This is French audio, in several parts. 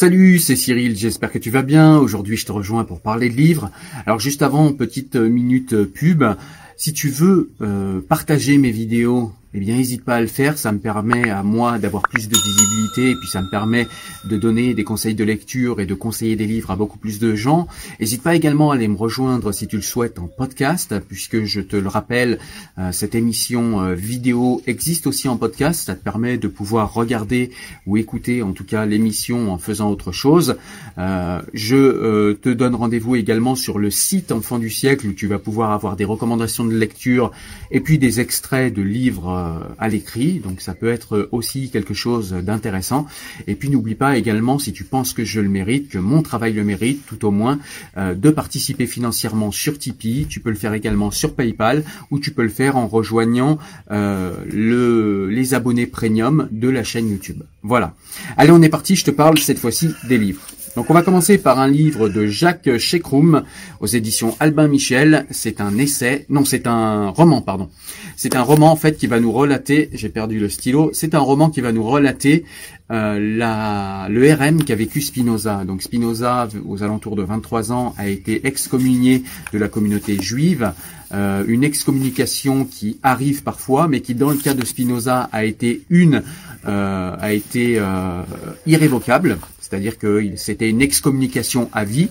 Salut, c'est Cyril, j'espère que tu vas bien. Aujourd'hui, je te rejoins pour parler de livres. Alors juste avant, petite minute pub. Si tu veux euh, partager mes vidéos, eh bien n'hésite pas à le faire, ça me permet à moi d'avoir plus de visibilité et puis ça me permet de donner des conseils de lecture et de conseiller des livres à beaucoup plus de gens. N'hésite pas également à aller me rejoindre si tu le souhaites en podcast, puisque je te le rappelle, euh, cette émission euh, vidéo existe aussi en podcast, ça te permet de pouvoir regarder ou écouter en tout cas l'émission en faisant autre chose. Je te donne rendez-vous également sur le site Enfant du siècle où tu vas pouvoir avoir des recommandations de lecture et puis des extraits de livres à l'écrit, donc ça peut être aussi quelque chose d'intéressant. Et puis n'oublie pas également, si tu penses que je le mérite, que mon travail le mérite, tout au moins, euh, de participer financièrement sur Tipeee. Tu peux le faire également sur PayPal ou tu peux le faire en rejoignant euh, le, les abonnés premium de la chaîne YouTube. Voilà. Allez, on est parti. Je te parle cette fois-ci des livres. Donc on va commencer par un livre de Jacques Chekroum aux éditions Albin Michel. C'est un essai, non c'est un roman pardon. C'est un roman en fait qui va nous relater, j'ai perdu le stylo, c'est un roman qui va nous relater euh, la, le RM qu'a vécu Spinoza. Donc Spinoza, aux alentours de 23 ans, a été excommunié de la communauté juive. Euh, une excommunication qui arrive parfois, mais qui dans le cas de Spinoza a été une, euh, a été euh, irrévocable. C'est-à-dire que c'était une excommunication à vie.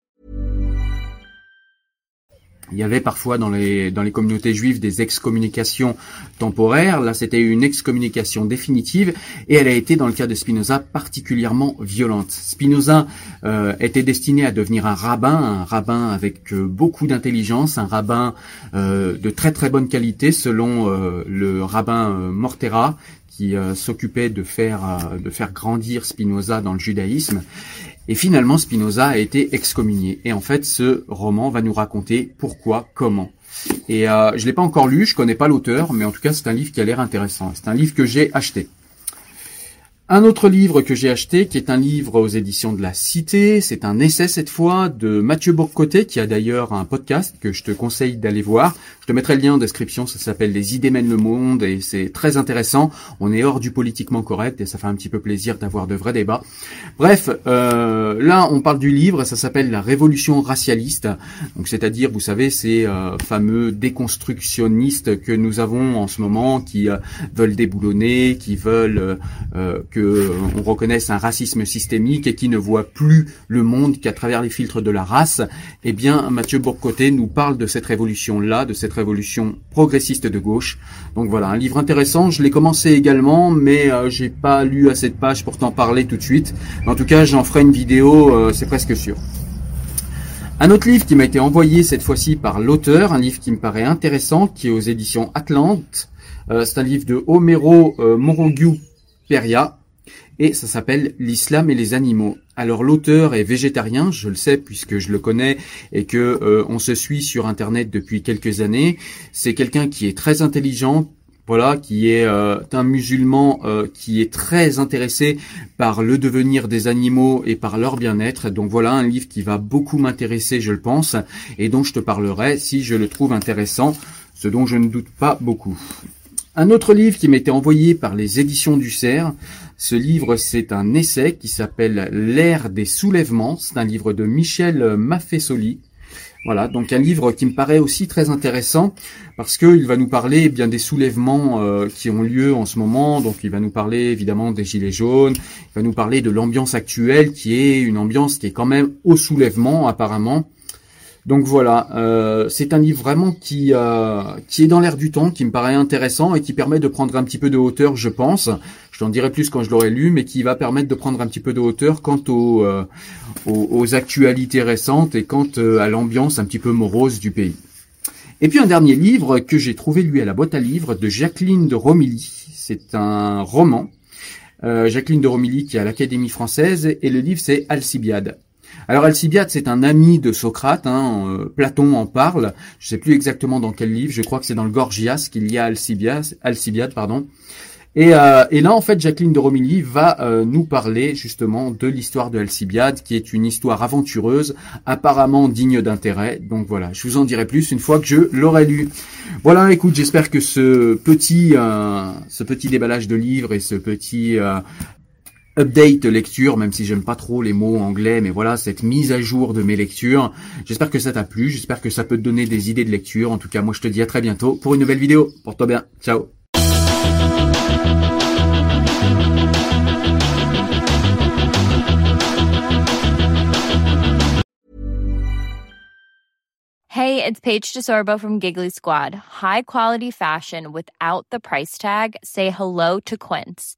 Il y avait parfois dans les, dans les communautés juives des excommunications temporaires. Là, c'était une excommunication définitive et elle a été, dans le cas de Spinoza, particulièrement violente. Spinoza euh, était destiné à devenir un rabbin, un rabbin avec euh, beaucoup d'intelligence, un rabbin euh, de très très bonne qualité selon le rabbin Mortera qui s'occupait de faire de faire grandir Spinoza dans le judaïsme. Et finalement, Spinoza a été excommunié. Et en fait, ce roman va nous raconter pourquoi, comment. Et euh, je l'ai pas encore lu, je connais pas l'auteur, mais en tout cas, c'est un livre qui a l'air intéressant. C'est un livre que j'ai acheté. Un autre livre que j'ai acheté, qui est un livre aux éditions de la Cité, c'est un essai cette fois de Mathieu Bourcoté, qui a d'ailleurs un podcast que je te conseille d'aller voir. Je te mettrai le lien en description, ça s'appelle Les idées mènent le monde et c'est très intéressant. On est hors du politiquement correct et ça fait un petit peu plaisir d'avoir de vrais débats. Bref, euh, là on parle du livre, ça s'appelle La révolution racialiste. Donc c'est-à-dire, vous savez, ces euh, fameux déconstructionnistes que nous avons en ce moment, qui euh, veulent déboulonner, qui veulent euh, que on reconnaisse un racisme systémique et qui ne voit plus le monde qu'à travers les filtres de la race. Eh bien, Mathieu Bourcoté nous parle de cette révolution-là, de cette révolution progressiste de gauche. Donc voilà, un livre intéressant. Je l'ai commencé également, mais euh, j'ai pas lu assez de pages pour t'en parler tout de suite. En tout cas, j'en ferai une vidéo, euh, c'est presque sûr. Un autre livre qui m'a été envoyé cette fois-ci par l'auteur, un livre qui me paraît intéressant, qui est aux éditions Atlante. Euh, c'est un livre de Homero euh, Peria et ça s'appelle L'islam et les animaux. Alors l'auteur est végétarien, je le sais puisque je le connais et que euh, se suit sur internet depuis quelques années. C'est quelqu'un qui est très intelligent, voilà, qui est euh, un musulman euh, qui est très intéressé par le devenir des animaux et par leur bien-être. Donc voilà un livre qui va beaucoup m'intéresser, je le pense, et dont je te parlerai si je le trouve intéressant, ce dont je ne doute pas beaucoup. Un autre livre qui m'était envoyé par les éditions du Cerf, ce livre c'est un essai qui s'appelle L'ère des soulèvements, c'est un livre de Michel Maffesoli. Voilà, donc un livre qui me paraît aussi très intéressant parce qu'il va nous parler eh bien des soulèvements euh, qui ont lieu en ce moment. Donc il va nous parler évidemment des gilets jaunes, il va nous parler de l'ambiance actuelle qui est une ambiance qui est quand même au soulèvement apparemment. Donc voilà, euh, c'est un livre vraiment qui euh, qui est dans l'air du temps, qui me paraît intéressant et qui permet de prendre un petit peu de hauteur, je pense. Je t'en dirai plus quand je l'aurai lu, mais qui va permettre de prendre un petit peu de hauteur quant aux, euh, aux, aux actualités récentes et quant à l'ambiance un petit peu morose du pays. Et puis un dernier livre que j'ai trouvé lui à la boîte à livres de Jacqueline de Romilly. C'est un roman. Jacqueline de Romilly qui est à l'Académie française et le livre c'est Alcibiade. Alors Alcibiade, c'est un ami de Socrate, hein, euh, Platon en parle, je sais plus exactement dans quel livre, je crois que c'est dans le Gorgias qu'il y a Alcibiade, pardon. Et, euh, et, là, en fait, Jacqueline de Romilly va euh, nous parler justement de l'histoire de Alcibiade, qui est une histoire aventureuse, apparemment digne d'intérêt. Donc voilà, je vous en dirai plus une fois que je l'aurai lu. Voilà, écoute, j'espère que ce petit, ce petit déballage de livres et ce petit update lecture, même si j'aime pas trop les mots anglais, mais voilà, cette mise à jour de mes lectures. J'espère que ça t'a plu, j'espère que ça peut te donner des idées de lecture. En tout cas, moi je te dis à très bientôt pour une nouvelle vidéo. Porte-toi bien, ciao Hey, it's Paige DeSorbo from Giggly Squad. High quality fashion without the price tag? Say hello to Quince.